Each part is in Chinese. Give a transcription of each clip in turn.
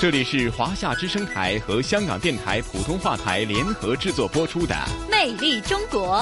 这里是华夏之声台和香港电台普通话台联合制作播出的《魅力中国》。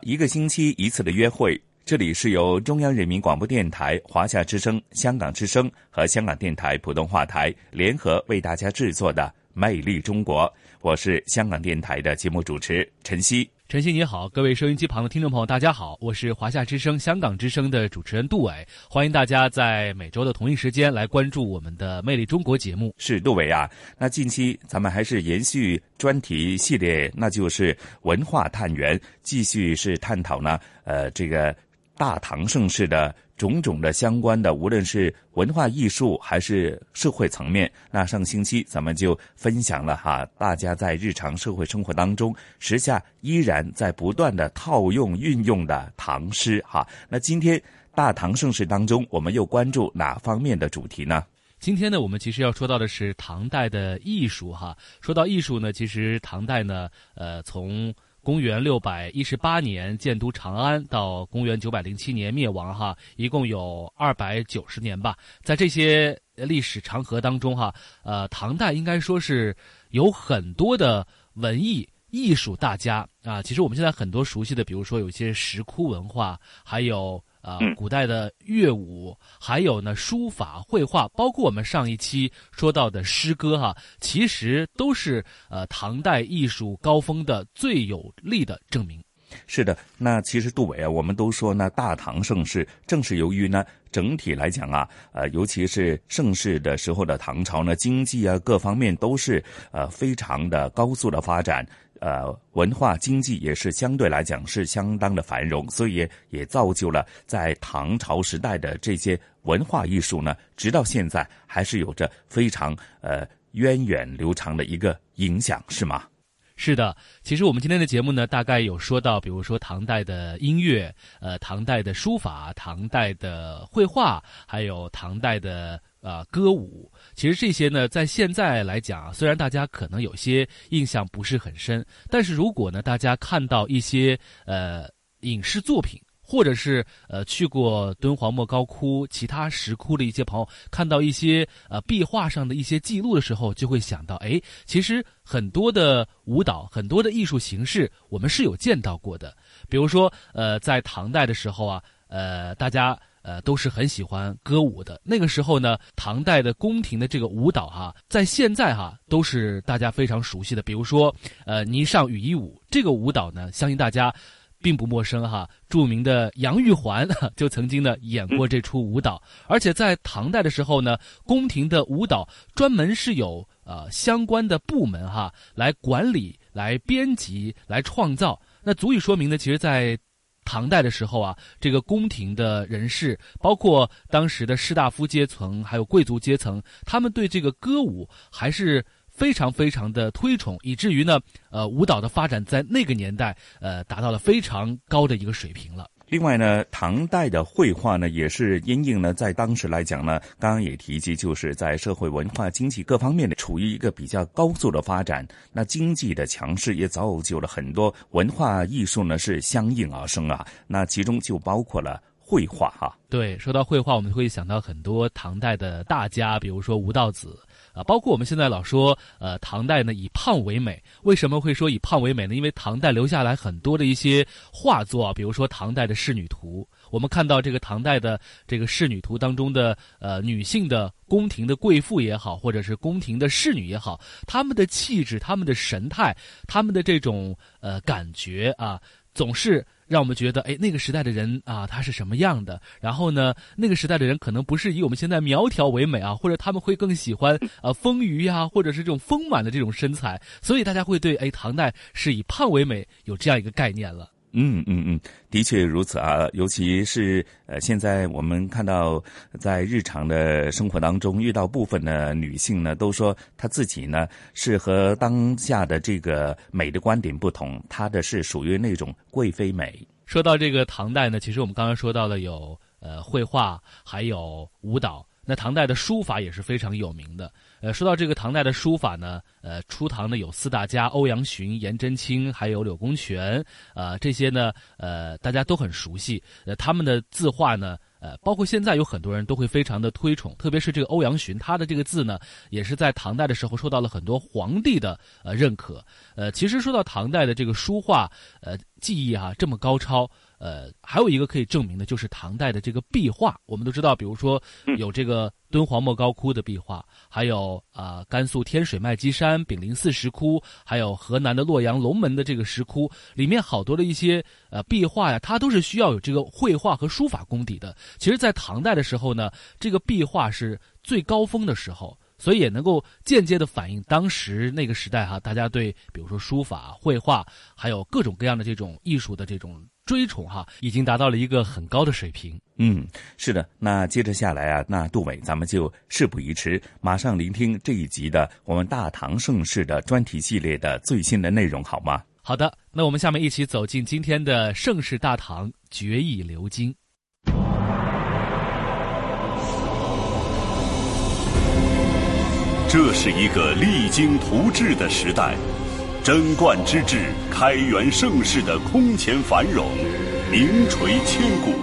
一个星期一次的约会，这里是由中央人民广播电台、华夏之声、香港之声和香港电台普通话台联合为大家制作的《魅力中国》。我是香港电台的节目主持陈曦。晨曦你好，各位收音机旁的听众朋友，大家好，我是华夏之声、香港之声的主持人杜伟，欢迎大家在每周的同一时间来关注我们的《魅力中国》节目。是杜伟啊，那近期咱们还是延续专题系列，那就是文化探源，继续是探讨呢，呃，这个大唐盛世的。种种的相关的，无论是文化艺术还是社会层面，那上星期咱们就分享了哈，大家在日常社会生活当中，时下依然在不断的套用运用的唐诗哈。那今天大唐盛世当中，我们又关注哪方面的主题呢？今天呢，我们其实要说到的是唐代的艺术哈。说到艺术呢，其实唐代呢，呃，从公元六百一十八年建都长安，到公元九百零七年灭亡，哈，一共有二百九十年吧。在这些历史长河当中，哈，呃，唐代应该说是有很多的文艺艺术大家啊。其实我们现在很多熟悉的，比如说有些石窟文化，还有。啊，古代的乐舞，还有呢书法、绘画，包括我们上一期说到的诗歌，哈，其实都是呃唐代艺术高峰的最有力的证明。是的，那其实杜伟啊，我们都说呢，大唐盛世正是由于呢整体来讲啊，呃，尤其是盛世的时候的唐朝呢，经济啊各方面都是呃非常的高速的发展。呃，文化经济也是相对来讲是相当的繁荣，所以也造就了在唐朝时代的这些文化艺术呢，直到现在还是有着非常呃源远流长的一个影响，是吗？是的，其实我们今天的节目呢，大概有说到，比如说唐代的音乐，呃，唐代的书法，唐代的绘画，还有唐代的。啊，歌舞其实这些呢，在现在来讲，虽然大家可能有些印象不是很深，但是如果呢，大家看到一些呃影视作品，或者是呃去过敦煌莫高窟、其他石窟的一些朋友，看到一些呃壁画上的一些记录的时候，就会想到，哎，其实很多的舞蹈、很多的艺术形式，我们是有见到过的。比如说，呃，在唐代的时候啊，呃，大家。呃，都是很喜欢歌舞的。那个时候呢，唐代的宫廷的这个舞蹈哈，在现在哈都是大家非常熟悉的。比如说，呃，霓裳羽衣舞这个舞蹈呢，相信大家并不陌生哈。著名的杨玉环就曾经呢演过这出舞蹈。而且在唐代的时候呢，宫廷的舞蹈专门是有呃相关的部门哈来管理、来编辑、来创造。那足以说明呢，其实，在唐代的时候啊，这个宫廷的人士，包括当时的士大夫阶层，还有贵族阶层，他们对这个歌舞还是非常非常的推崇，以至于呢，呃，舞蹈的发展在那个年代，呃，达到了非常高的一个水平了。另外呢，唐代的绘画呢，也是因应呢，在当时来讲呢，刚刚也提及，就是在社会、文化、经济各方面的处于一个比较高速的发展。那经济的强势也造就了很多文化艺术呢，是相应而生啊。那其中就包括了绘画哈。对，说到绘画，我们会想到很多唐代的大家，比如说吴道子。啊，包括我们现在老说，呃，唐代呢以胖为美，为什么会说以胖为美呢？因为唐代留下来很多的一些画作啊，比如说唐代的仕女图，我们看到这个唐代的这个仕女图当中的呃女性的宫廷的贵妇也好，或者是宫廷的侍女也好，她们的气质、她们的神态、她们的这种呃感觉啊，总是。让我们觉得，哎，那个时代的人啊，他是什么样的？然后呢，那个时代的人可能不是以我们现在苗条为美啊，或者他们会更喜欢呃丰腴呀，或者是这种丰满的这种身材。所以大家会对，哎，唐代是以胖为美有这样一个概念了。嗯嗯嗯，的确如此啊，尤其是呃，现在我们看到在日常的生活当中遇到部分的女性呢，都说她自己呢是和当下的这个美的观点不同，她的是属于那种贵妃美。说到这个唐代呢，其实我们刚刚说到了有呃绘画，还有舞蹈。那唐代的书法也是非常有名的。呃，说到这个唐代的书法呢，呃，初唐呢有四大家欧阳询、颜真卿，还有柳公权，啊，这些呢，呃，大家都很熟悉。呃，他们的字画呢，呃，包括现在有很多人都会非常的推崇，特别是这个欧阳询，他的这个字呢，也是在唐代的时候受到了很多皇帝的呃认可。呃，其实说到唐代的这个书画，呃，技艺哈这么高超。呃，还有一个可以证明的，就是唐代的这个壁画。我们都知道，比如说有这个敦煌莫高窟的壁画，还有啊甘肃天水麦积山、炳灵寺石窟，还有河南的洛阳龙门的这个石窟，里面好多的一些呃壁画呀，它都是需要有这个绘画和书法功底的。其实，在唐代的时候呢，这个壁画是最高峰的时候。所以也能够间接的反映当时那个时代哈，大家对比如说书法、绘画，还有各种各样的这种艺术的这种追崇哈，已经达到了一个很高的水平。嗯，是的。那接着下来啊，那杜伟，咱们就事不宜迟，马上聆听这一集的我们大唐盛世的专题系列的最新的内容，好吗？好的，那我们下面一起走进今天的盛世大唐绝艺流金。这是一个励精图治的时代，贞观之治、开元盛世的空前繁荣，名垂千古。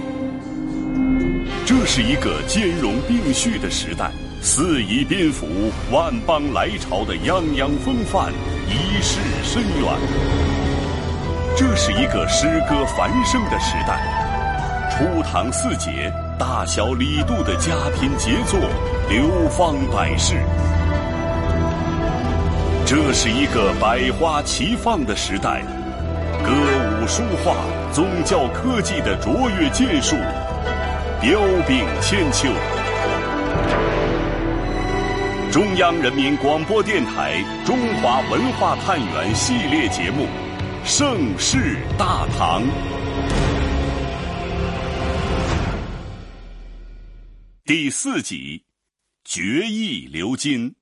这是一个兼容并蓄的时代，四夷宾服、万邦来朝的泱泱风范，一世深远。这是一个诗歌繁盛的时代，初唐四杰、大小李杜的佳品杰作，流芳百世。这是一个百花齐放的时代，歌舞书画、宗教科技的卓越建树，彪炳千秋。中央人民广播电台《中华文化探源》系列节目《盛世大唐》第四集：绝艺流金。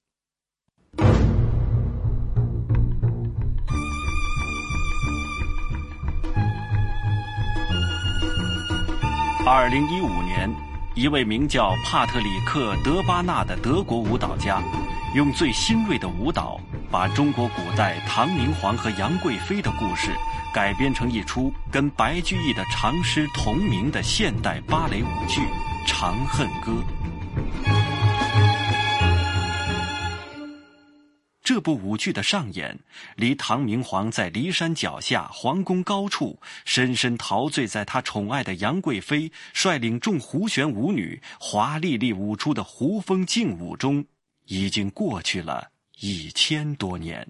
二零一五年，一位名叫帕特里克·德巴纳的德国舞蹈家，用最新锐的舞蹈，把中国古代唐明皇和杨贵妃的故事改编成一出跟白居易的长诗同名的现代芭蕾舞剧《长恨歌》。这部舞剧的上演，离唐明皇在骊山脚下皇宫高处，深深陶醉在他宠爱的杨贵妃率领众胡旋舞女华丽丽舞出的胡风劲舞中，已经过去了一千多年。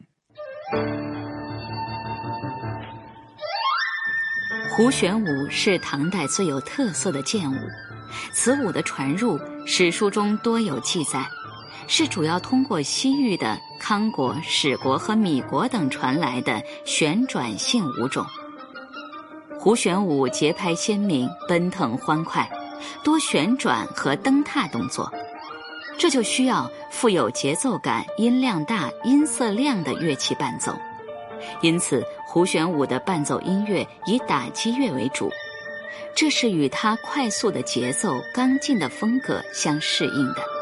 胡旋舞是唐代最有特色的剑舞，此舞的传入史书中多有记载。是主要通过西域的康国、史国和米国等传来的旋转性舞种。胡旋舞节拍鲜明、奔腾欢快，多旋转和蹬踏动作，这就需要富有节奏感、音量大、音色亮的乐器伴奏。因此，胡旋舞的伴奏音乐以打击乐为主，这是与它快速的节奏、刚劲的风格相适应的。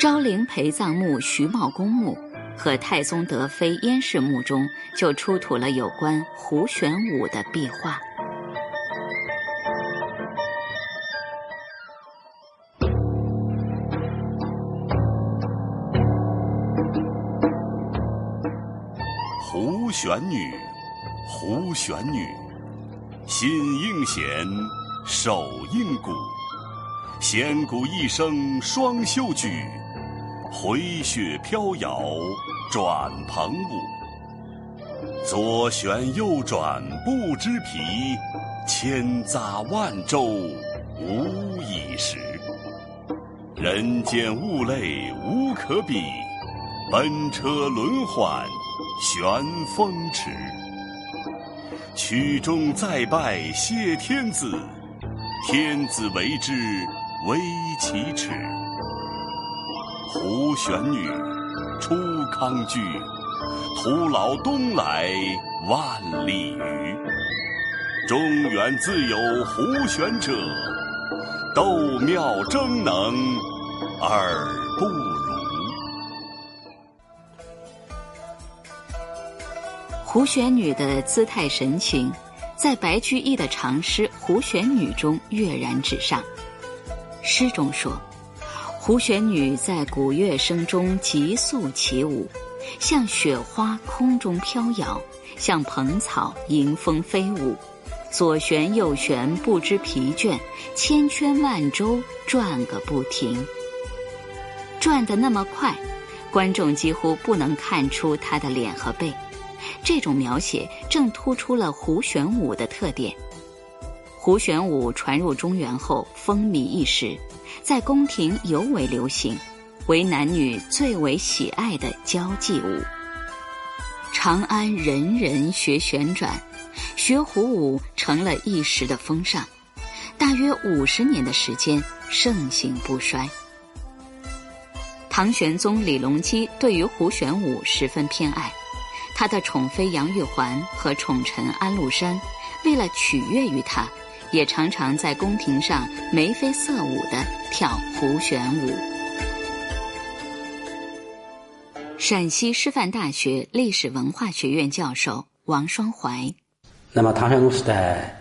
昭陵陪葬墓徐茂公墓和太宗德妃燕氏墓中就出土了有关胡旋舞的壁画。胡旋女，胡旋女，心应弦，手应鼓，弦鼓一声双袖举。回雪飘摇转蓬舞，左旋右转不知疲，千匝万舟无已时。人间物类无可比，奔车轮缓旋风尺。曲终再拜谢天子，天子为之微其耻。胡旋女，出康居，徒劳东来万里余。中原自有胡旋者，斗妙争能而不如。胡旋女的姿态神情，在白居易的长诗《胡旋女》中跃然纸上。诗中说：“胡旋女在鼓乐声中急速起舞，像雪花空中飘摇，像蓬草迎风飞舞。”左旋右旋不知疲倦，千圈万周转个不停。转得那么快，观众几乎不能看出他的脸和背。这种描写正突出了胡旋舞的特点。胡旋舞传入中原后风靡一时，在宫廷尤为流行，为男女最为喜爱的交际舞。长安人人学旋转。学胡舞成了一时的风尚，大约五十年的时间盛行不衰。唐玄宗李隆基对于胡旋舞十分偏爱，他的宠妃杨玉环和宠臣安禄山为了取悦于他，也常常在宫廷上眉飞色舞的跳胡旋舞。陕西师范大学历史文化学院教授王双怀。那么唐玄宗时代，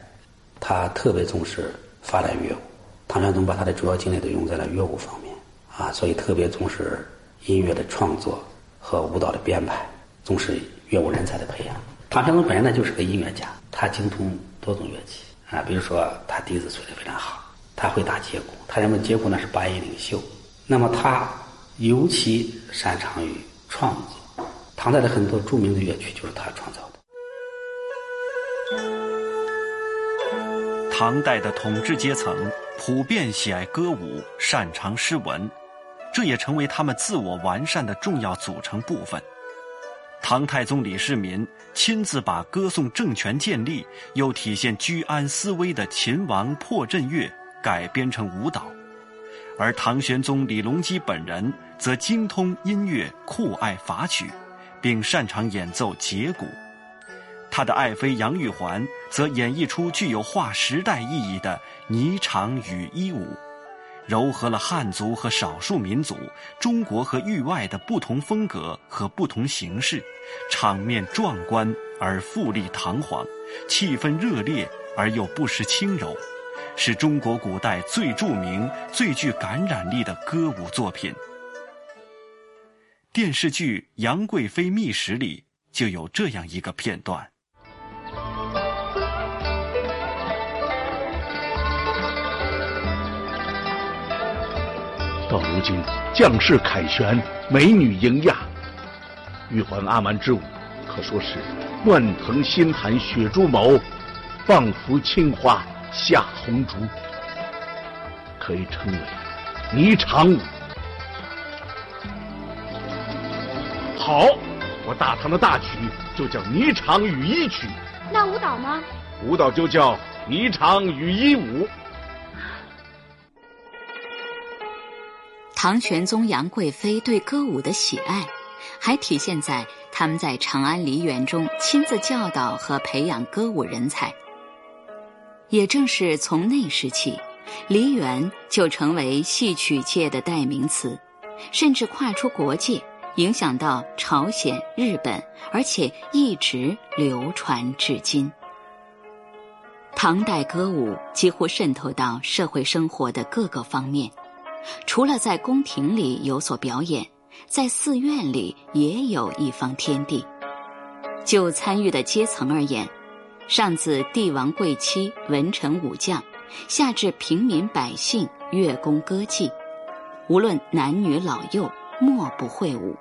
他特别重视发展乐舞。唐玄宗把他的主要精力都用在了乐舞方面，啊，所以特别重视音乐的创作和舞蹈的编排，重视乐舞人才的培养。唐玄宗本人呢就是个音乐家，他精通多种乐器啊，比如说他笛子吹得非常好，他会打节鼓，他认为节鼓呢是八音领袖。那么他尤其擅长于创作，唐代的很多著名的乐曲就是他创造的。唐代的统治阶层普遍喜爱歌舞，擅长诗文，这也成为他们自我完善的重要组成部分。唐太宗李世民亲自把歌颂政权建立又体现居安思危的秦王破阵乐改编成舞蹈，而唐玄宗李隆基本人则精通音乐，酷爱法曲，并擅长演奏羯鼓。他的爱妃杨玉环则演绎出具有划时代意义的霓裳羽衣舞，糅合了汉族和少数民族、中国和域外的不同风格和不同形式，场面壮观而富丽堂皇，气氛热烈而又不失轻柔，是中国古代最著名、最具感染力的歌舞作品。电视剧《杨贵妃秘史》里就有这样一个片段。到如今，将士凯旋，美女迎亚，玉环阿蛮之舞，可说是乱腾星寒雪珠毛，放浮青花下红烛，可以称为霓裳舞。好，我大唐的大曲就叫《霓裳羽衣曲》。那舞蹈呢？舞蹈就叫《霓裳羽衣舞》。唐玄宗杨贵妃对歌舞的喜爱，还体现在他们在长安梨园中亲自教导和培养歌舞人才。也正是从那时起，梨园就成为戏曲界的代名词，甚至跨出国界，影响到朝鲜、日本，而且一直流传至今。唐代歌舞几乎渗透到社会生活的各个方面。除了在宫廷里有所表演，在寺院里也有一方天地。就参与的阶层而言，上自帝王贵戚、文臣武将，下至平民百姓，乐工歌伎，无论男女老幼，莫不会舞。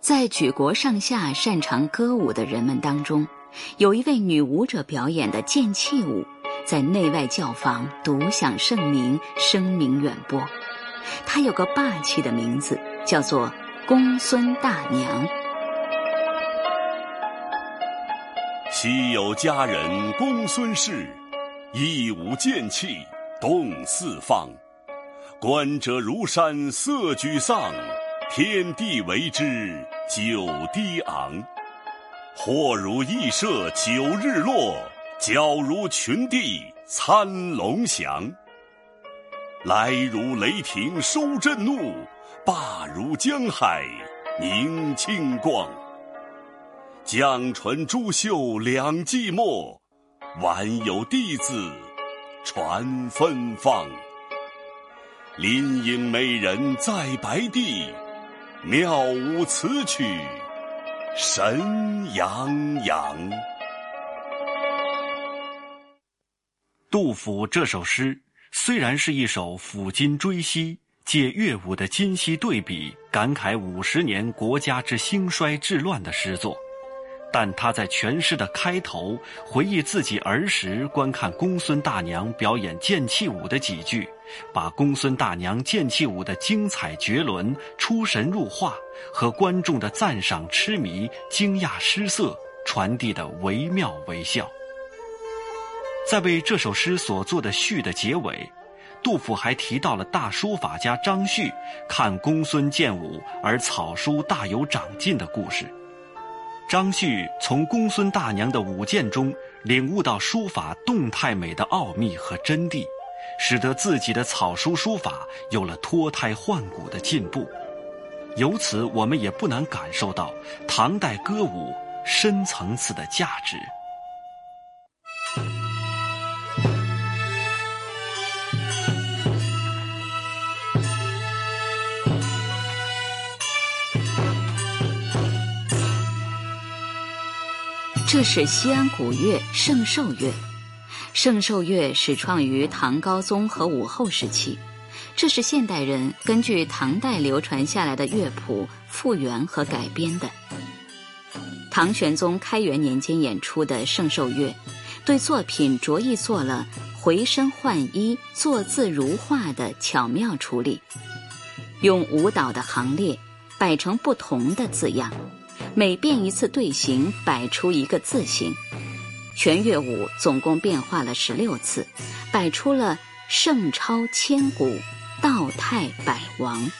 在举国上下擅长歌舞的人们当中，有一位女舞者表演的剑气舞。在内外教坊独享盛名，声名远播。她有个霸气的名字，叫做公孙大娘。昔有佳人公孙氏，一舞剑气动四方。观者如山色沮丧，天地为之久低昂。或如羿射九日落，矫如群帝参龙翔。来如雷霆收震怒，罢如江海凝清光。江唇珠袖两寂寞，晚有弟子传芬芳。林影美人在白帝，妙舞此曲神洋洋。杜甫这首诗虽然是一首抚今追昔，借乐舞的今昔对比，感慨五十年国家之兴衰治乱的诗作。但他在全诗的开头回忆自己儿时观看公孙大娘表演剑气舞的几句，把公孙大娘剑气舞的精彩绝伦、出神入化和观众的赞赏痴迷、惊讶失色传递的惟妙惟肖。在为这首诗所做的序的结尾，杜甫还提到了大书法家张旭看公孙剑舞而草书大有长进的故事。张旭从公孙大娘的舞剑中领悟到书法动态美的奥秘和真谛，使得自己的草书书法有了脱胎换骨的进步。由此，我们也不难感受到唐代歌舞深层次的价值。这是西安古乐圣寿乐，圣寿乐始创于唐高宗和武后时期，这是现代人根据唐代流传下来的乐谱复原和改编的。唐玄宗开元年间演出的圣寿乐，对作品着意做了回身换衣、作字如画的巧妙处理，用舞蹈的行列摆成不同的字样。每变一次队形，摆出一个字形。全乐舞总共变化了十六次，摆出了“圣超千古，道泰百王，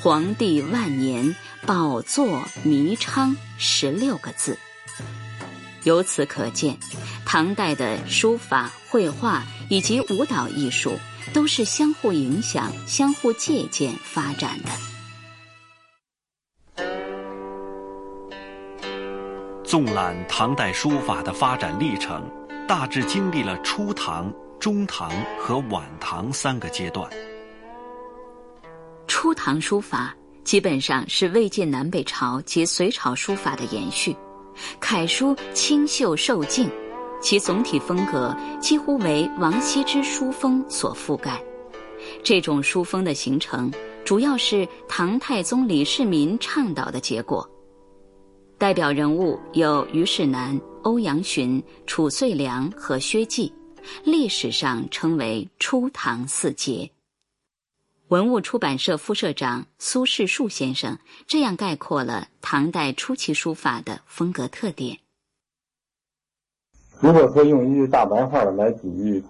皇帝万年，宝座弥昌”十六个字。由此可见，唐代的书法、绘画以及舞蹈艺术都是相互影响、相互借鉴发展的。纵览唐代书法的发展历程，大致经历了初唐、中唐和晚唐三个阶段。初唐书法基本上是魏晋南北朝及隋朝书法的延续，楷书清秀受静，其总体风格几乎为王羲之书风所覆盖。这种书风的形成，主要是唐太宗李世民倡导的结果。代表人物有虞世南、欧阳询、褚遂良和薛稷，历史上称为初唐四杰。文物出版社副社长苏世树先生这样概括了唐代初期书法的风格特点：如果说用一句大白话来比喻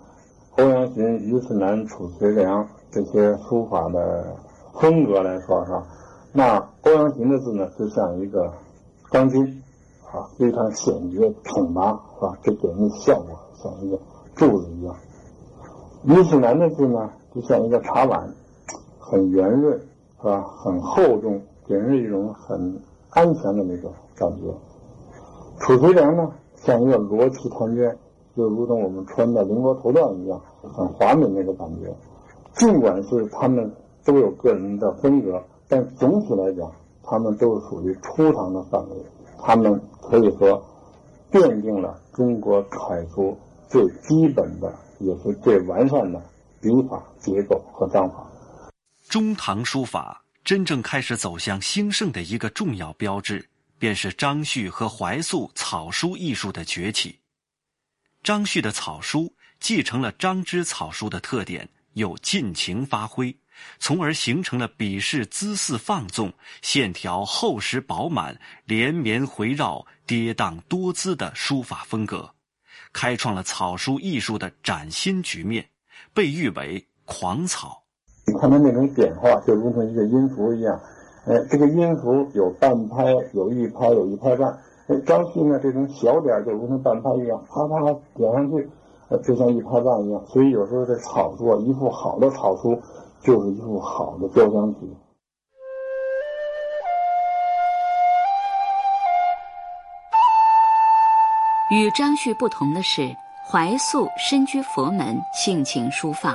欧阳询、虞世南、褚遂良这些书法的风格来说，哈，那欧阳询的字呢，就像一个。钢筋，啊，非常显绝、挺拔，是吧？这给人的效果像一个柱子一样。李子南的字呢，就像一个茶碗，很圆润，是吧？很厚重，给人一种很安全的那个感觉。褚遂良呢，像一个罗绮团绢，就如同我们穿的绫罗绸缎一样，很华美那个感觉。尽管是他们都有个人的风格，但总体来讲。他们都是属于初唐的范围，他们可以说奠定了中国楷书最基本的也是最完善的笔法结构和章法。中唐书法真正开始走向兴盛的一个重要标志，便是张旭和怀素草书艺术的崛起。张旭的草书继承了张芝草书的特点，又尽情发挥，从而形成了笔势姿势放纵、线条厚实饱满、连绵回绕、跌宕多姿的书法风格，开创了草书艺术的崭新局面，被誉为“狂草”。你看它那种变化，就如同一个音符一样。哎，这个音符有半拍，有一拍，有一拍半。哎，张旭呢，这种小点就如同半拍一样，啪啪啪点上去，就像一拍半一样。所以有时候这草书啊，一幅好的草书。就是一幅好的交响曲。与张旭不同的是，怀素身居佛门，性情舒放，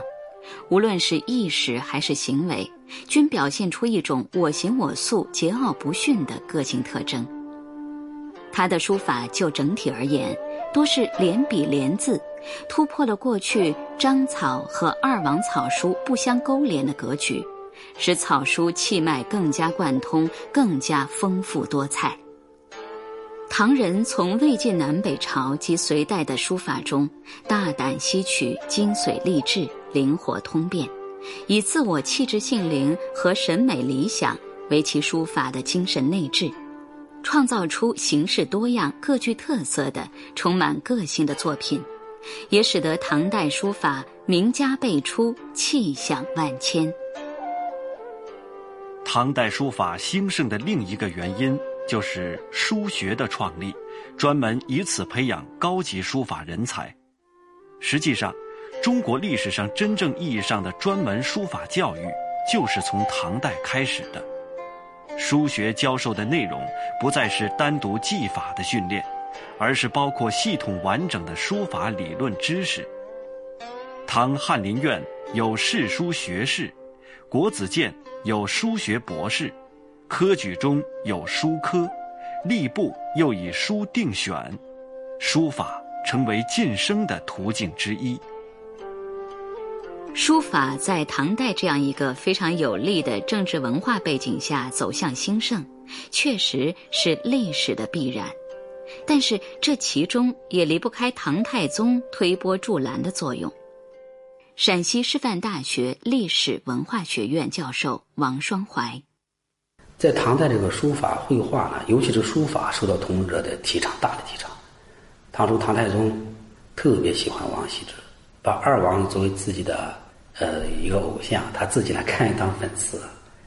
无论是意识还是行为，均表现出一种我行我素、桀骜不驯的个性特征。他的书法就整体而言，多是连笔连字。突破了过去章草和二王草书不相勾连的格局，使草书气脉更加贯通，更加丰富多彩。唐人从魏晋南北朝及隋代的书法中，大胆吸取精髓励志、灵活通变，以自我气质性灵和审美理想为其书法的精神内质，创造出形式多样、各具特色的、充满个性的作品。也使得唐代书法名家辈出，气象万千。唐代书法兴盛的另一个原因，就是书学的创立，专门以此培养高级书法人才。实际上，中国历史上真正意义上的专门书法教育，就是从唐代开始的。书学教授的内容，不再是单独技法的训练。而是包括系统完整的书法理论知识。唐翰林院有世书学士，国子监有书学博士，科举中有书科，吏部又以书定选，书法成为晋升的途径之一。书法在唐代这样一个非常有利的政治文化背景下走向兴盛，确实是历史的必然。但是这其中也离不开唐太宗推波助澜的作用。陕西师范大学历史文化学院教授王双怀，在唐代这个书法绘画呢，尤其是书法受到统治者的提倡，大的提倡。唐初唐太宗特别喜欢王羲之，把二王作为自己的呃一个偶像，他自己呢看当粉丝。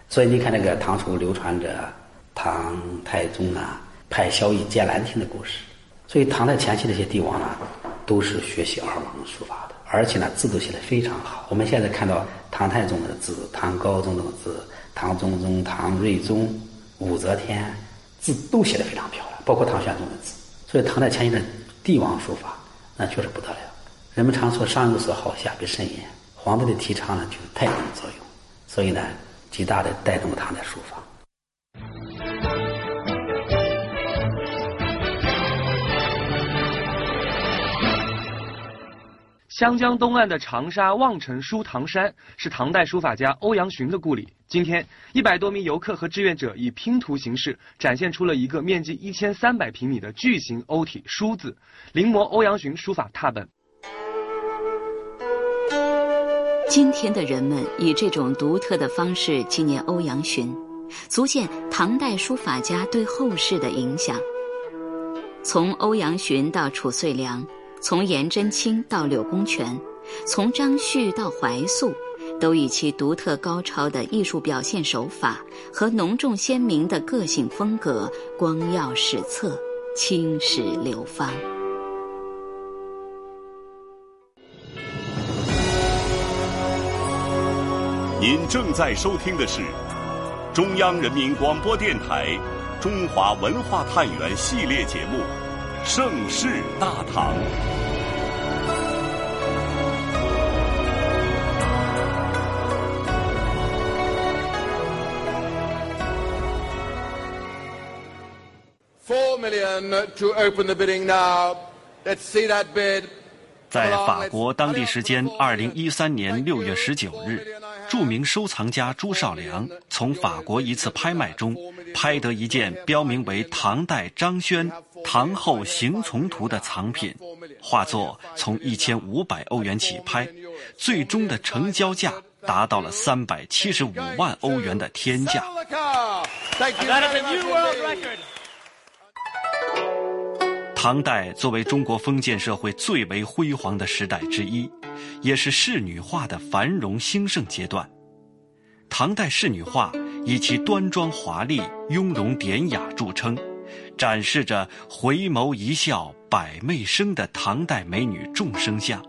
所以你看那个唐初流传着唐太宗呢。派萧绎见兰亭的故事，所以唐代前期这些帝王呢，都是学习二王书法的，而且呢字都写得非常好。我们现在看到唐太宗的字、唐高宗的字、唐中宗、唐睿宗、武则天字都写得非常漂亮，包括唐玄宗的字。所以唐代前期的帝王书法那确实不得了。人们常说上有所好，下必甚焉。皇帝的提倡呢，就是带动作用，所以呢，极大的带动了唐代书法。湘江东岸的长沙望城书堂山是唐代书法家欧阳询的故里。今天，一百多名游客和志愿者以拼图形式展现出了一个面积一千三百平米的巨型欧体“书”字，临摹欧阳询书法拓本。今天的人们以这种独特的方式纪念欧阳询，足见唐代书法家对后世的影响。从欧阳询到褚遂良。从颜真卿到柳公权，从张旭到怀素，都以其独特高超的艺术表现手法和浓重鲜明的个性风格，光耀史册，青史流芳。您正在收听的是中央人民广播电台《中华文化探源》系列节目。盛世大唐。Four million to open the bidding now. Let's see that bid. 在法国当地时间二零一三年六月十九日，著名收藏家朱绍良从法国一次拍卖中拍得一件标明为唐代张轩。唐后行从图的藏品，画作从一千五百欧元起拍，最终的成交价达到了三百七十五万欧元的天价。唐代作为中国封建社会最为辉煌的时代之一，也是仕女画的繁荣兴盛阶段。唐代仕女画以其端庄华丽、雍容典雅著称，展示着回眸一笑百媚生的唐代美女众生相。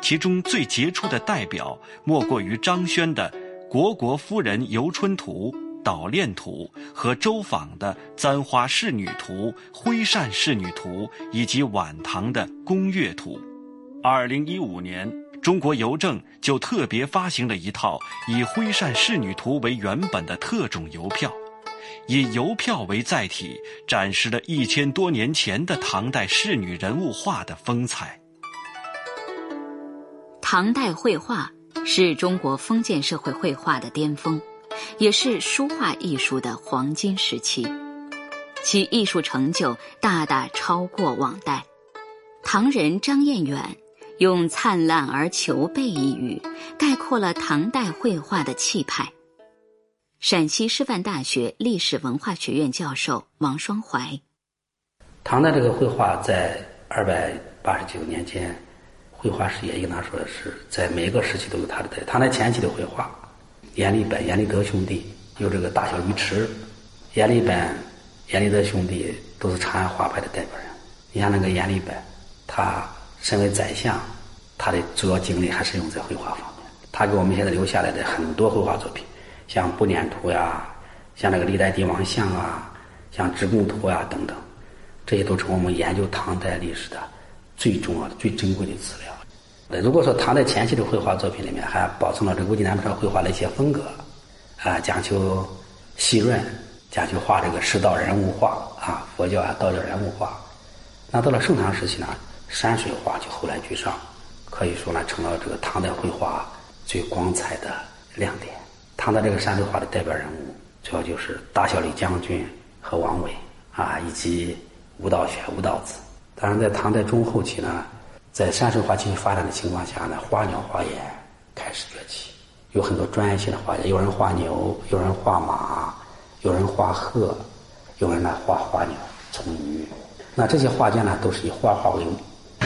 其中最杰出的代表，莫过于张轩的《虢国夫人游春图》。捣练图和周昉的《簪花仕女图》《挥扇仕女图》以及晚唐的《宫乐图》。二零一五年，中国邮政就特别发行了一套以《徽扇仕女图》为原本的特种邮票，以邮票为载体，展示了一千多年前的唐代仕女人物画的风采。唐代绘画是中国封建社会绘画的巅峰。也是书画艺术的黄金时期，其艺术成就大大超过往代。唐人张彦远用“灿烂而求备”一语概括了唐代绘画的气派。陕西师范大学历史文化学院教授王双怀，唐代这个绘画在二百八十九年间，绘画事业应当说是在每个时期都有它的在唐代前期的绘画。阎立本、阎立德兄弟有这个大小鱼池，阎立本、阎立德兄弟都是长安画派的代表人。你像那个阎立本，他身为宰相，他的主要精力还是用在绘画方面。他给我们现在留下来的很多绘画作品，像《步辇图》呀，像那个历代帝王像啊，像《职贡图》呀等等，这些都是我们研究唐代历史的最重要的、最珍贵的资料。那如果说唐代前期的绘画作品里面还保存了这魏晋南北朝绘画的一些风格，啊，讲究细润，讲究画这个世道人物画啊，佛教啊、道教人物画，那到了盛唐时期呢，山水画就后来居上，可以说呢成了这个唐代绘画最光彩的亮点。唐代这个山水画的代表人物，主要就是大小李将军和王维啊，以及吴道玄、吴道子。当然，在唐代中后期呢。在山水画继续发展的情况下呢，花鸟画也开始崛起，有很多专业性的画家，有人画牛，有人画马，有人画鹤，有人呢画花鸟虫鱼。那这些画家呢，都是以画画为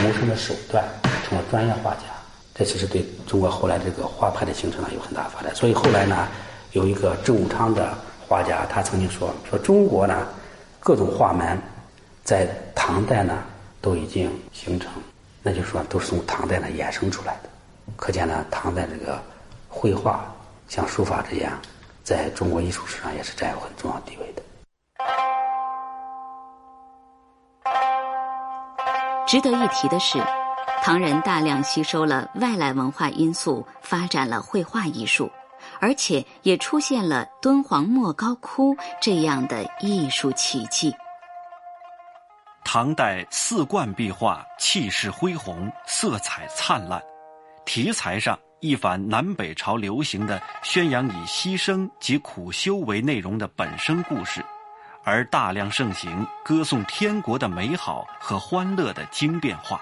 谋生的手段，成了专业画家。这其实对中国后来这个画派的形成呢有很大发展。所以后来呢，有一个郑武昌的画家，他曾经说：“说中国呢，各种画门在唐代呢都已经形成。”那就是说，都是从唐代呢衍生出来的。可见呢，唐代这个绘画像书法这样，在中国艺术史上也是占有很重要地位的。值得一提的是，唐人大量吸收了外来文化因素，发展了绘画艺术，而且也出现了敦煌莫高窟这样的艺术奇迹。唐代四冠壁画气势恢宏，色彩灿烂，题材上一反南北朝流行的宣扬以牺牲及苦修为内容的本身故事，而大量盛行歌颂天国的美好和欢乐的经变画。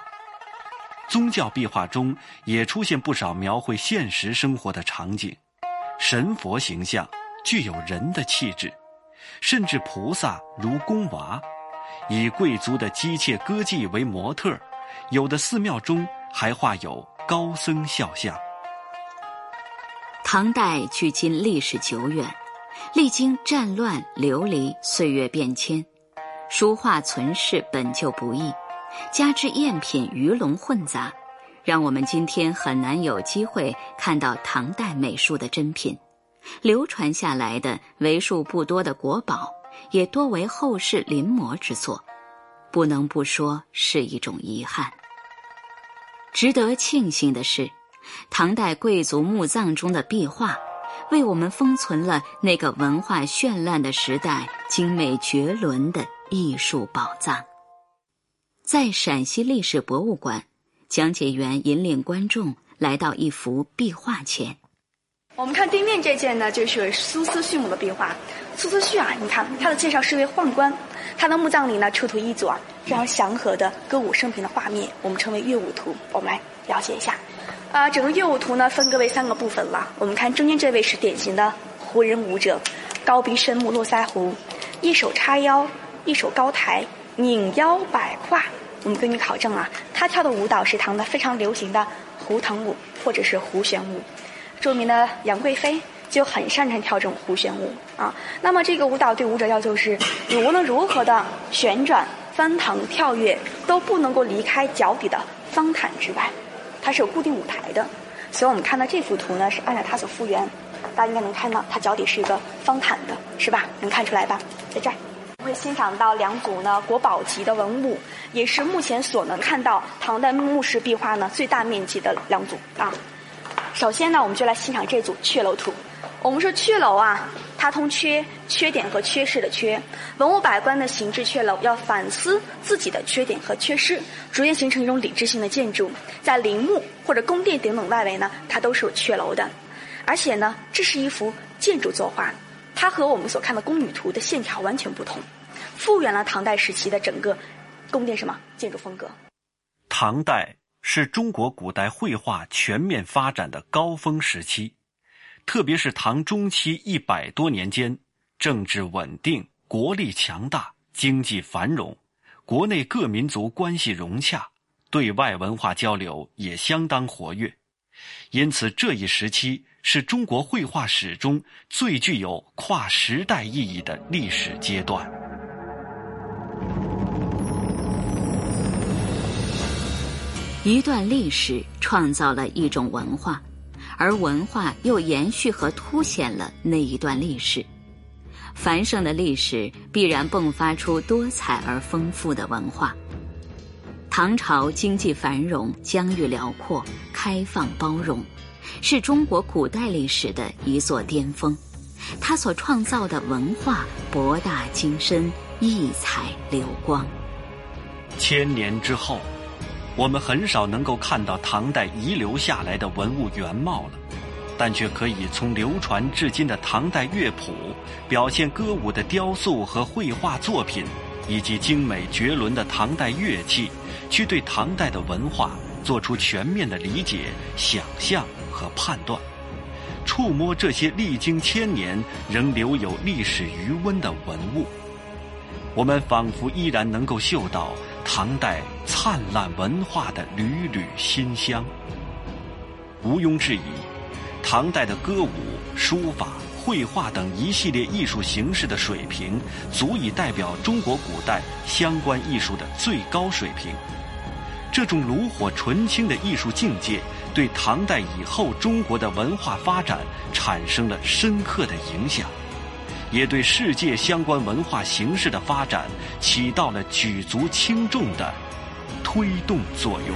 宗教壁画中也出现不少描绘现实生活的场景，神佛形象具有人的气质，甚至菩萨如宫娃。以贵族的姬妾歌妓为模特，有的寺庙中还画有高僧肖像。唐代距今历史久远，历经战乱流离，岁月变迁，书画存世本就不易，加之赝品鱼龙混杂，让我们今天很难有机会看到唐代美术的真品。流传下来的为数不多的国宝。也多为后世临摹之作，不能不说是一种遗憾。值得庆幸的是，唐代贵族墓葬中的壁画，为我们封存了那个文化绚烂的时代精美绝伦的艺术宝藏。在陕西历史博物馆，讲解员引领观众来到一幅壁画前。我们看对面这件呢，就是苏思绪墓的壁画。苏思绪啊，你看他的介绍是位宦官，他的墓葬里呢出土一组啊非常祥和的歌舞升平的画面，我们称为乐舞图。我们来了解一下。啊，整个乐舞图呢分割为三个部分了。我们看中间这位是典型的胡人舞者，高鼻深目，络腮胡，一手叉腰，一手高抬，拧腰摆胯。我们根据考证啊，他跳的舞蹈是唐代非常流行的胡腾舞或者是胡旋舞。著名的杨贵妃就很擅长跳这种胡旋舞啊。那么这个舞蹈对舞者要求是，你无论如何的旋转、翻腾、跳跃，都不能够离开脚底的方毯之外。它是有固定舞台的，所以我们看到这幅图呢是按照它所复原，大家应该能看到它脚底是一个方毯的，是吧？能看出来吧？在这儿会欣赏到两组呢国宝级的文物，也是目前所能看到唐代墓室壁画呢最大面积的两组啊。首先呢，我们就来欣赏这组阙楼图。我们说阙楼啊，它通缺、缺点和缺失的缺。文物百官的形制阙楼要反思自己的缺点和缺失，逐渐形成一种理智性的建筑。在陵墓或者宫殿等等外围呢，它都是有阙楼的。而且呢，这是一幅建筑作画，它和我们所看的宫女图的线条完全不同，复原了唐代时期的整个宫殿什么建筑风格。唐代是中国古代绘画全面发展的高峰时期。特别是唐中期一百多年间，政治稳定，国力强大，经济繁荣，国内各民族关系融洽，对外文化交流也相当活跃，因此这一时期是中国绘画史中最具有跨时代意义的历史阶段。一段历史创造了一种文化。而文化又延续和凸显了那一段历史，繁盛的历史必然迸发出多彩而丰富的文化。唐朝经济繁荣、疆域辽阔、开放包容，是中国古代历史的一座巅峰。它所创造的文化博大精深、异彩流光。千年之后。我们很少能够看到唐代遗留下来的文物原貌了，但却可以从流传至今的唐代乐谱、表现歌舞的雕塑和绘画作品，以及精美绝伦的唐代乐器，去对唐代的文化做出全面的理解、想象和判断。触摸这些历经千年仍留有历史余温的文物，我们仿佛依然能够嗅到。唐代灿烂文化的缕缕馨香，毋庸置疑，唐代的歌舞、书法、绘画等一系列艺术形式的水平，足以代表中国古代相关艺术的最高水平。这种炉火纯青的艺术境界，对唐代以后中国的文化发展产生了深刻的影响。也对世界相关文化形式的发展起到了举足轻重的推动作用。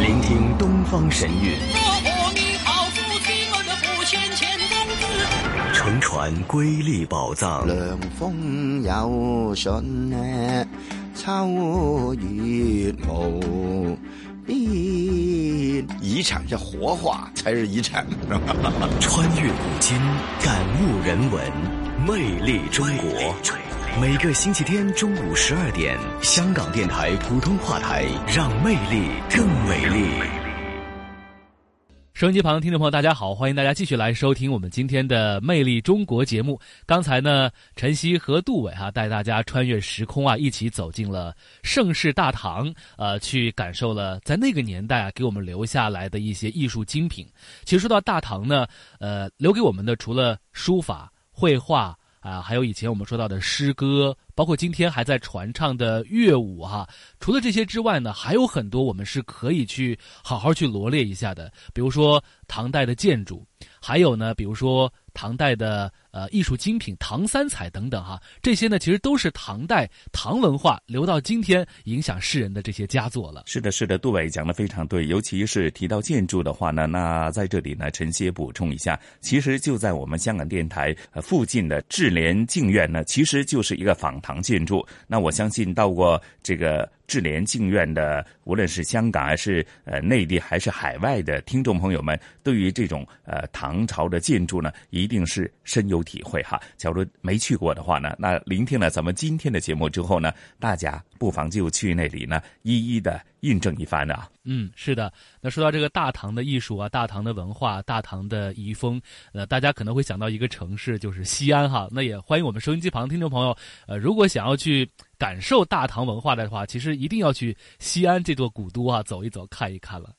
聆听东方神韵，乘船瑰丽宝藏。凉风有信呢，秋月无边。遗产叫活化才是遗产。穿越古今，感悟人文，魅力中国。每个星期天中午十二点，香港电台普通话台，让魅力更美丽。收音机旁听众朋友，大家好，欢迎大家继续来收听我们今天的《魅力中国》节目。刚才呢，晨曦和杜伟哈带大家穿越时空啊，一起走进了盛世大唐，呃，去感受了在那个年代啊给我们留下来的一些艺术精品。其实说到大唐呢，呃，留给我们的除了书法、绘画。啊，还有以前我们说到的诗歌，包括今天还在传唱的乐舞哈。除了这些之外呢，还有很多我们是可以去好好去罗列一下的。比如说唐代的建筑，还有呢，比如说唐代的呃艺术精品唐三彩等等哈。这些呢，其实都是唐代唐文化留到今天影响世人的这些佳作了。是的，是的，杜伟讲的非常对。尤其是提到建筑的话呢，那在这里呢，陈曦补充一下，其实就在我们香港电台附近的智联静院呢，其实就是一个仿唐建筑。那我相信到过这个智联静院的，无论是香港还是呃内地还是海外的听众朋友们，对于这种呃唐朝的建筑呢，一定是深有体会哈。假如没去过的话呢，那聆听了咱们今天的节目之后呢，大家不妨就去那里呢，一一的印证一番啊。嗯，是的。那说到这个大唐的艺术啊，大唐的文化，大唐的遗风，呃，大家可能会想到一个城市，就是西安哈。那也欢迎我们收音机旁听众朋友，呃，如果想要去感受大唐文化的话，其实一定要去西安这座古都啊，走一走，看一看了。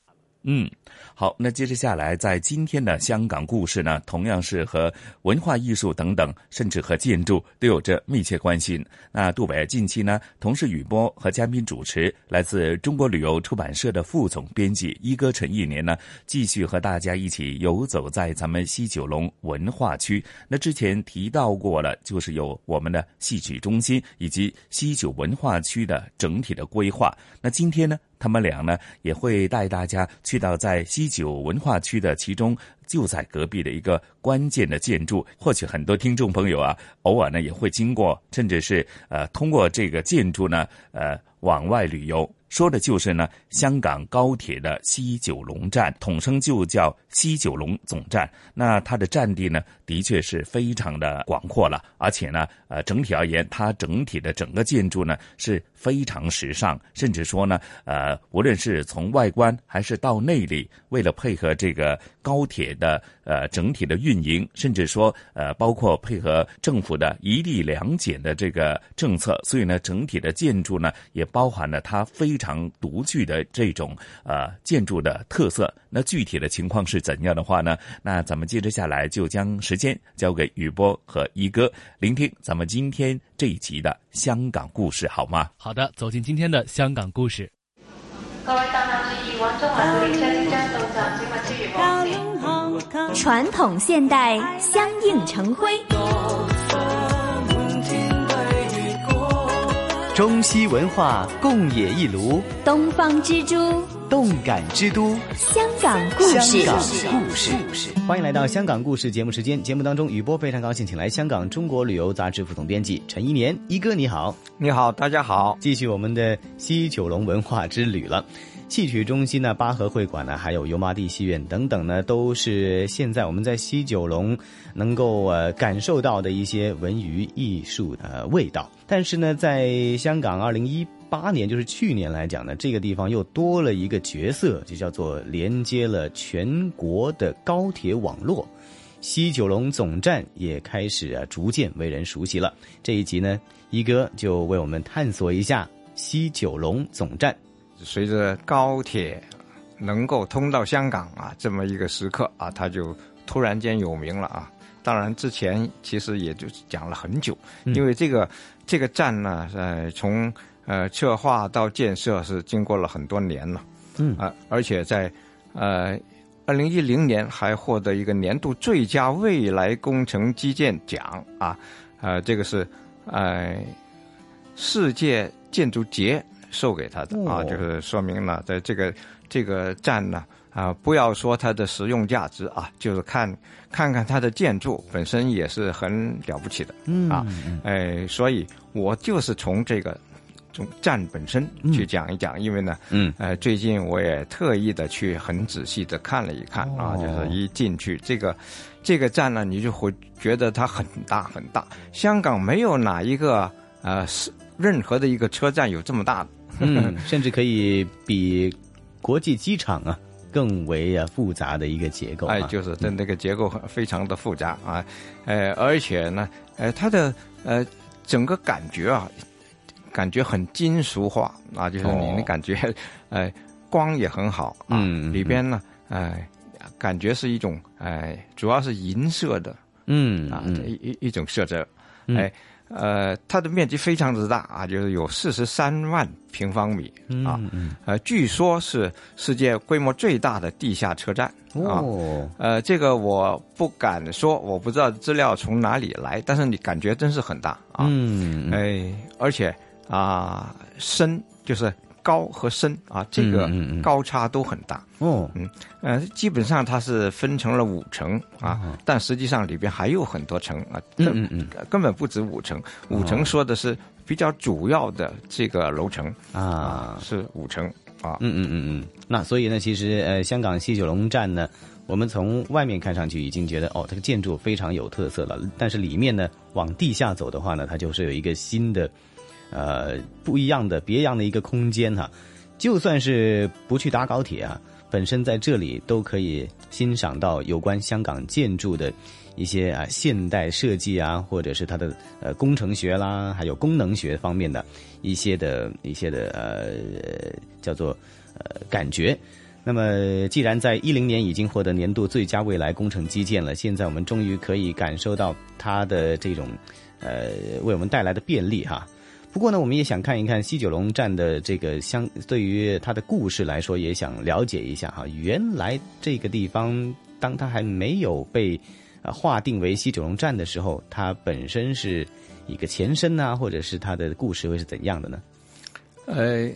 嗯，好，那接着下来，在今天的香港故事呢，同样是和文化艺术等等，甚至和建筑都有着密切关系。那杜伟近期呢，同时雨波和嘉宾主持，来自中国旅游出版社的副总编辑一哥陈一年呢，继续和大家一起游走在咱们西九龙文化区。那之前提到过了，就是有我们的戏曲中心以及西九文化区的整体的规划。那今天呢？他们俩呢也会带大家去到在西九文化区的其中就在隔壁的一个关键的建筑，或许很多听众朋友啊，偶尔呢也会经过，甚至是呃通过这个建筑呢呃往外旅游。说的就是呢，香港高铁的西九龙站，统称就叫西九龙总站。那它的占地呢，的确是非常的广阔了，而且呢，呃，整体而言，它整体的整个建筑呢是非常时尚，甚至说呢，呃，无论是从外观还是到内里，为了配合这个高铁的呃整体的运营，甚至说呃，包括配合政府的一地两检的这个政策，所以呢，整体的建筑呢也包含了它非常。常独具的这种呃建筑的特色，那具体的情况是怎样的话呢？那咱们接着下来就将时间交给雨波和一哥，聆听咱们今天这一集的香港故事，好吗？好的，走进今天的香港故事。传统现代相映成辉。中西文化共冶一炉，东方之珠，动感之都，香港故事。香港故事，欢迎来到香港故事节目时间。节目当中，雨波非常高兴，请来香港中国旅游杂志副总编辑陈一年一哥，你好，你好，大家好，继续我们的西九龙文化之旅了。戏曲中心呢，八和会馆呢，还有油麻地戏院等等呢，都是现在我们在西九龙能够呃感受到的一些文娱艺术的味道。但是呢，在香港二零一八年，就是去年来讲呢，这个地方又多了一个角色，就叫做连接了全国的高铁网络，西九龙总站也开始啊逐渐为人熟悉了。这一集呢，一哥就为我们探索一下西九龙总站。随着高铁能够通到香港啊，这么一个时刻啊，它就突然间有名了啊。当然之前其实也就讲了很久，因为这个这个站呢，呃，从呃策划到建设是经过了很多年了，嗯啊，而且在呃二零一零年还获得一个年度最佳未来工程基建奖啊，呃，这个是呃世界建筑节。授给他的。啊，就是说明了，在这个这个站呢啊，不要说它的实用价值啊，就是看看看它的建筑本身也是很了不起的。啊，哎，所以我就是从这个从站本身去讲一讲，因为呢，嗯，呃，最近我也特意的去很仔细的看了一看啊，就是一进去这个这个站呢，你就会觉得它很大很大，香港没有哪一个呃是任何的一个车站有这么大的。嗯，甚至可以比国际机场啊更为啊复杂的一个结构。哎，就是它那个结构非常的复杂啊，呃，而且呢，呃，它的呃整个感觉啊，感觉很金属化啊，就是你的感觉，呃，光也很好啊，里边呢，哎，感觉是一种哎，主要是银色的，嗯啊，一一一种色泽，哎。呃，它的面积非常之大啊，就是有四十三万平方米啊，呃，据说是世界规模最大的地下车站啊。呃，这个我不敢说，我不知道资料从哪里来，但是你感觉真是很大啊。嗯，哎，而且啊，深就是。高和深啊，这个高差都很大哦。嗯，呃，基本上它是分成了五层啊，但实际上里边还有很多层啊，嗯嗯，根本不止五层。五层说的是比较主要的这个楼层啊，是五层啊。嗯嗯嗯嗯。那所以呢，其实呃，香港西九龙站呢，我们从外面看上去已经觉得哦，这个建筑非常有特色了。但是里面呢，往地下走的话呢，它就是有一个新的，呃，不一样的、别样的一个空间哈。就算是不去搭高铁啊，本身在这里都可以欣赏到有关香港建筑的一些啊现代设计啊，或者是它的呃工程学啦，还有功能学方面的一些的一些的呃叫做呃感觉。那么，既然在一零年已经获得年度最佳未来工程基建了，现在我们终于可以感受到它的这种呃为我们带来的便利哈。不过呢，我们也想看一看西九龙站的这个相对于它的故事来说，也想了解一下哈。原来这个地方，当它还没有被啊划定为西九龙站的时候，它本身是一个前身啊，或者是它的故事会是怎样的呢？呃，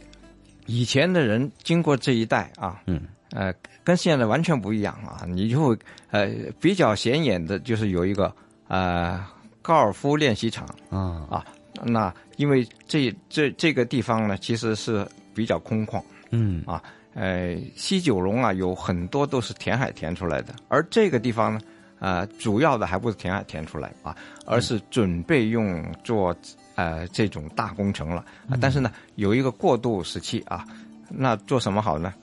以前的人经过这一带啊，嗯，呃，跟现在完全不一样啊。你就会呃比较显眼的就是有一个呃高尔夫练习场啊啊。那因为这这这个地方呢，其实是比较空旷，嗯。啊，呃，西九龙啊有很多都是填海填出来的，而这个地方呢，呃，主要的还不是填海填出来啊，而是准备用做呃这种大工程了，啊，但是呢有一个过渡时期啊，那做什么好呢？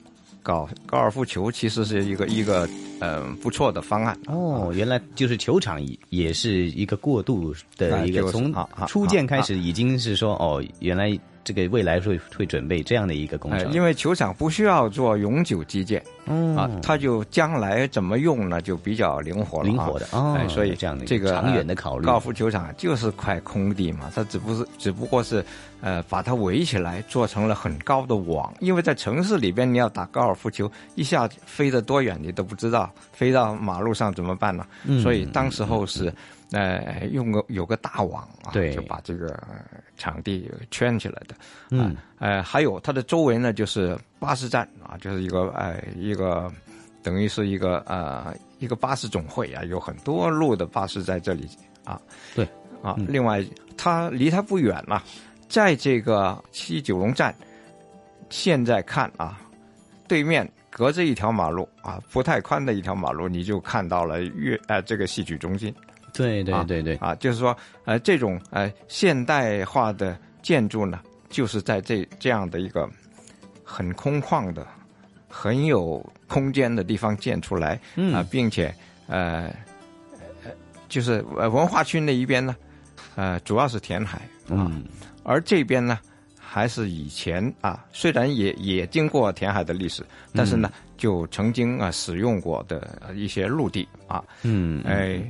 搞高尔夫球其实是一个一个呃不错的方案哦，原来就是球场也是一个过渡的一个从初建开始已经是说哦，原来这个未来会会准备这样的一个工程，因为球场不需要做永久基建，嗯啊，它就将来怎么用呢就比较灵活了，灵活的哦，所以这样的这个长远的考虑，高尔夫球场就是块空地嘛，它只不是只不过是呃把它围起来做成了很高的网，因为在城市里边你要打高尔夫球，一下飞得多远你都不知道，飞到马路上怎么办呢？所以当时候是。呃，用个有个大网啊，对，就把这个场地圈起来的。嗯，呃，还有它的周围呢，就是巴士站啊，就是一个呃一个等于是一个呃一个巴士总会啊，有很多路的巴士在这里啊。对，啊，另外它离它不远了，在这个西九龙站，现在看啊，对面隔着一条马路啊，不太宽的一条马路，你就看到了粤呃这个戏曲中心。对对对对。啊，就是说，呃，这种呃现代化的建筑呢，就是在这这样的一个很空旷的、很有空间的地方建出来，嗯。啊，并且呃，就是文化区那一边呢，呃，主要是填海，嗯，而这边呢，还是以前啊，虽然也也经过填海的历史，但是呢，就曾经啊使用过的一些陆地啊，嗯，哎。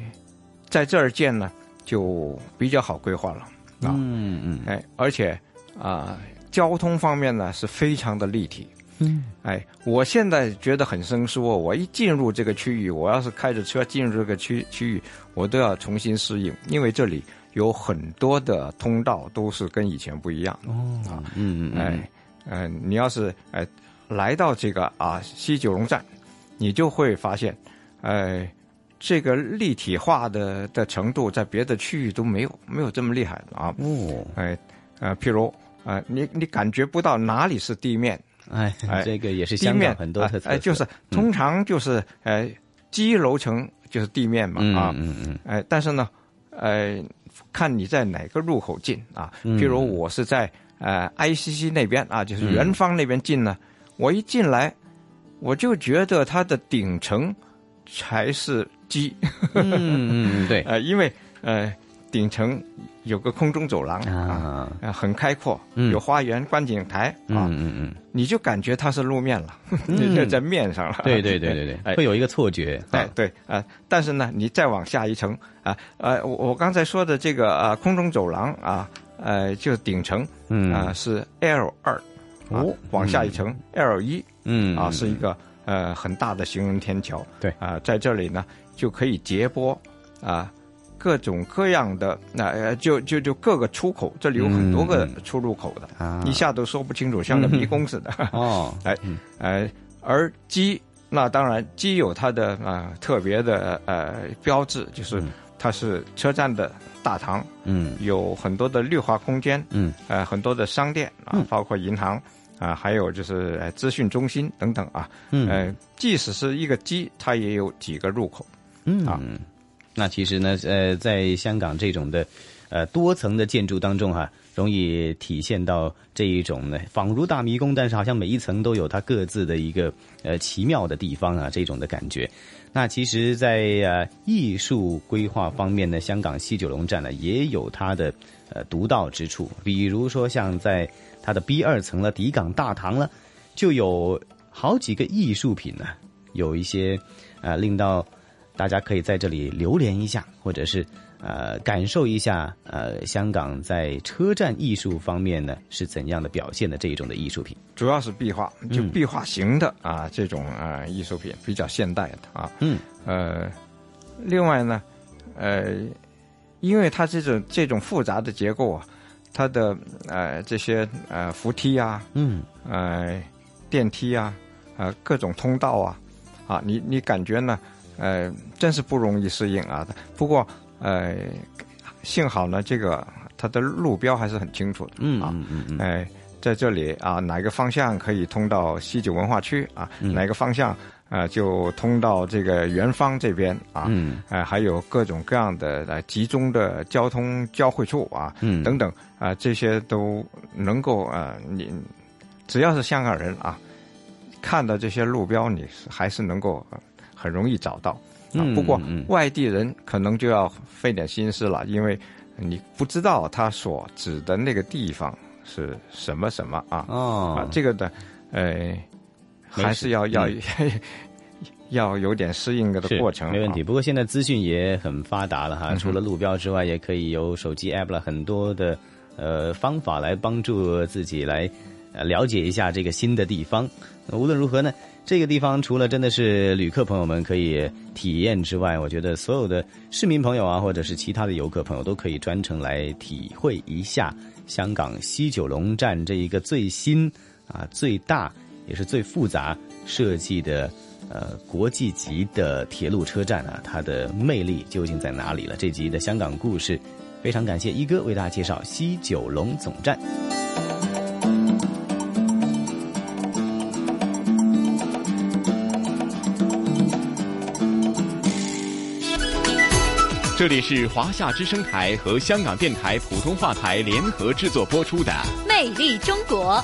在这儿建呢，就比较好规划了啊，嗯嗯，哎，而且啊，交通方面呢是非常的立体，嗯，哎，我现在觉得很生疏，我一进入这个区域，我要是开着车进入这个区区域，我都要重新适应，因为这里有很多的通道都是跟以前不一样的哦，嗯嗯，哎，嗯，你要是哎来到这个啊西九龙站，你就会发现，哎。这个立体化的的程度，在别的区域都没有没有这么厉害啊！哦，哎，呃，譬如啊，你你感觉不到哪里是地面，哎，哎，这个也是香港很多特色，哎，就是通常就是呃，基楼层就是地面嘛，啊，嗯嗯，哎，但是呢，呃，看你在哪个入口进啊，譬如我是在呃 ICC 那边啊，就是元芳那边进呢，我一进来，我就觉得它的顶层才是。基，嗯嗯对，呃，因为呃顶层有个空中走廊啊，很开阔，有花园、观景台啊，嗯嗯嗯，你就感觉它是路面了，就在面上了，对对对对对，会有一个错觉，哎对啊，但是呢，你再往下一层啊，呃，我我刚才说的这个啊空中走廊啊，呃，就是顶层，嗯。啊是 L 二，哦，往下一层 L 一，嗯啊是一个呃很大的行人天桥，对啊，在这里呢。就可以截波啊，各种各样的那呃，就就就各个出口，这里有很多个出入口的，啊，一下都说不清楚，像个迷宫似的。哦，哎，哎，而机那当然机有它的啊特别的呃标志，就是它是车站的大堂，嗯，有很多的绿化空间，嗯，呃，很多的商店啊，包括银行啊，还有就是呃资讯中心等等啊。嗯呃，即使是一个机，它也有几个入口。嗯啊，那其实呢，呃，在香港这种的呃多层的建筑当中哈、容易体现到这一种呢，仿如大迷宫，但是好像每一层都有它各自的一个呃奇妙的地方啊，这种的感觉。那其实在，呃艺术规划方面呢，香港西九龙站呢也有它的呃独到之处，比如说像在它的 B 二层了底港大堂了，就有好几个艺术品呢，有一些呃令到大家可以在这里流连一下，或者是呃感受一下呃香港在车站艺术方面呢是怎样的表现的这一种的艺术品。主要是壁画，就嗯壁画型的啊，这种啊艺术品比较现代的啊。嗯，呃，另外呢，呃，因为它这种这种复杂的结构啊，它的呃这些呃扶梯啊，嗯，呃电梯啊，呃各种通道啊，啊，你你感觉呢？呃，真是不容易适应啊。不过呃，幸好呢，这个它的路标还是很清楚的。嗯啊，嗯嗯嗯，哎，在这里啊，哪个方向可以通到西九文化区啊？嗯哪个方向啊就通到这个元芳这边啊？嗯，呃，还有各种各样的呃集中的交通交汇处啊，嗯等等啊、这些都能够啊、你只要是香港人啊，看到这些路标，你还是能够、呃很容易找到。不过嗯外地人可能就要费点心思了，因为你不知道他所指的那个地方是什么什么啊。哦啊，这个的，呃，还是要要、要有点适应的过程。没问题。啊不过现在资讯也很发达了哈，嗯除了路标之外，也可以有手机 app 了，很多的呃方法来帮助自己来呃了解一下这个新的地方。无论如何呢，这个地方除了真的是旅客朋友们可以体验之外，我觉得所有的市民朋友啊，或者是其他的游客朋友都可以专程来体会一下香港西九龙站这一个最新啊、最大也是最复杂设计的。呃，国际级的铁路车站啊，它的魅力究竟在哪里了？这集的香港故事，非常感谢一哥为大家介绍西九龙总站。这里是华夏之声台和香港电台普通话台联合制作播出的《魅力中国》。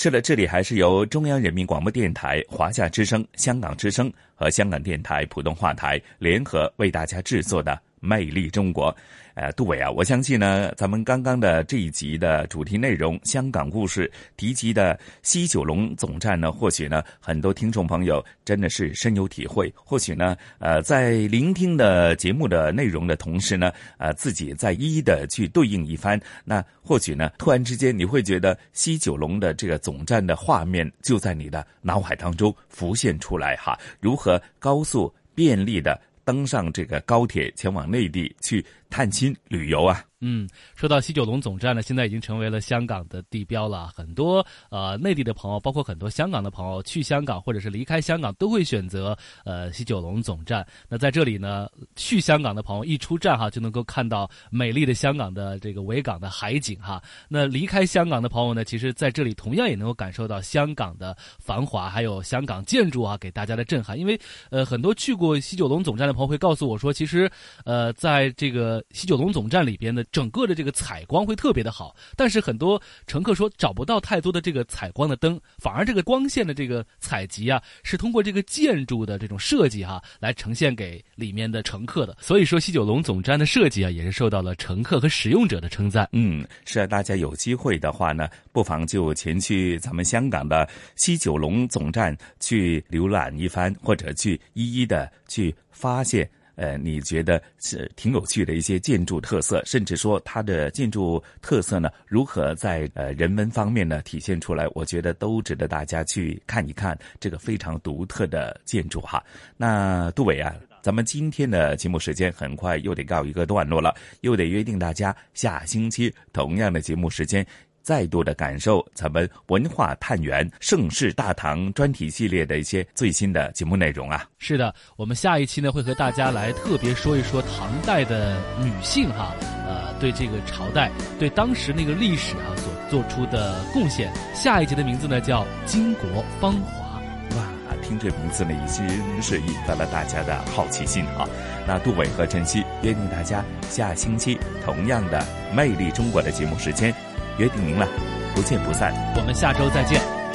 是的，这里还是由中央人民广播电台、华夏之声、香港之声和香港电台普通话台联合为大家制作的《魅力中国》。呃，杜伟啊，我相信呢，咱们刚刚的这一集的主题内容——香港故事提及的西九龙总站呢，或许呢，很多听众朋友真的是深有体会。或许呢，呃，在聆听的节目的内容的同时呢，呃，自己再一一的去对应一番。那或许呢，突然之间你会觉得西九龙的这个总站的画面就在你的脑海当中浮现出来哈，如何高速便利的登上这个高铁前往内地去探亲旅游啊。嗯，说到西九龙总站呢，现在已经成为了香港的地标了。很多呃内地的朋友，包括很多香港的朋友，去香港或者是离开香港，都会选择呃西九龙总站。那在这里呢，去香港的朋友一出站哈，就能够看到美丽的香港的这个维港的海景哈。那离开香港的朋友呢，其实在这里同样也能够感受到香港的繁华，还有香港建筑啊给大家的震撼。因为呃很多去过西九龙总站的朋友会告诉我说，其实呃在这个西九龙总站里边的整个的这个采光会特别的好，但是很多乘客说找不到太多的这个采光的灯，反而这个光线的这个采集啊，是通过这个建筑的这种设计哈、来呈现给里面的乘客的。所以说西九龙总站的设计啊，也是受到了乘客和使用者的称赞。嗯，是啊，大家有机会的话呢，不妨就前去咱们香港的西九龙总站去浏览一番，或者去一一的去发现。呃，你觉得是挺有趣的一些建筑特色，甚至说它的建筑特色呢，如何在呃人文方面呢体现出来？我觉得都值得大家去看一看这个非常独特的建筑哈。那杜伟啊，咱们今天的节目时间很快又得告一个段落了，又得约定大家下星期同样的节目时间。再度的感受咱们文化探源盛世大唐专题系列的一些最新的节目内容啊。是的我们下一期呢会和大家来特别说一说唐代的女性哈呃对这个朝代对当时那个历史啊所做出的贡献。下一集的名字呢叫巾帼芳华。哇听这名字呢已经是引发了大家的好奇心啊那杜伟和晨曦约定大家下星期同样的魅力中国的节目时间约定明了，不见不散，我们下周再见。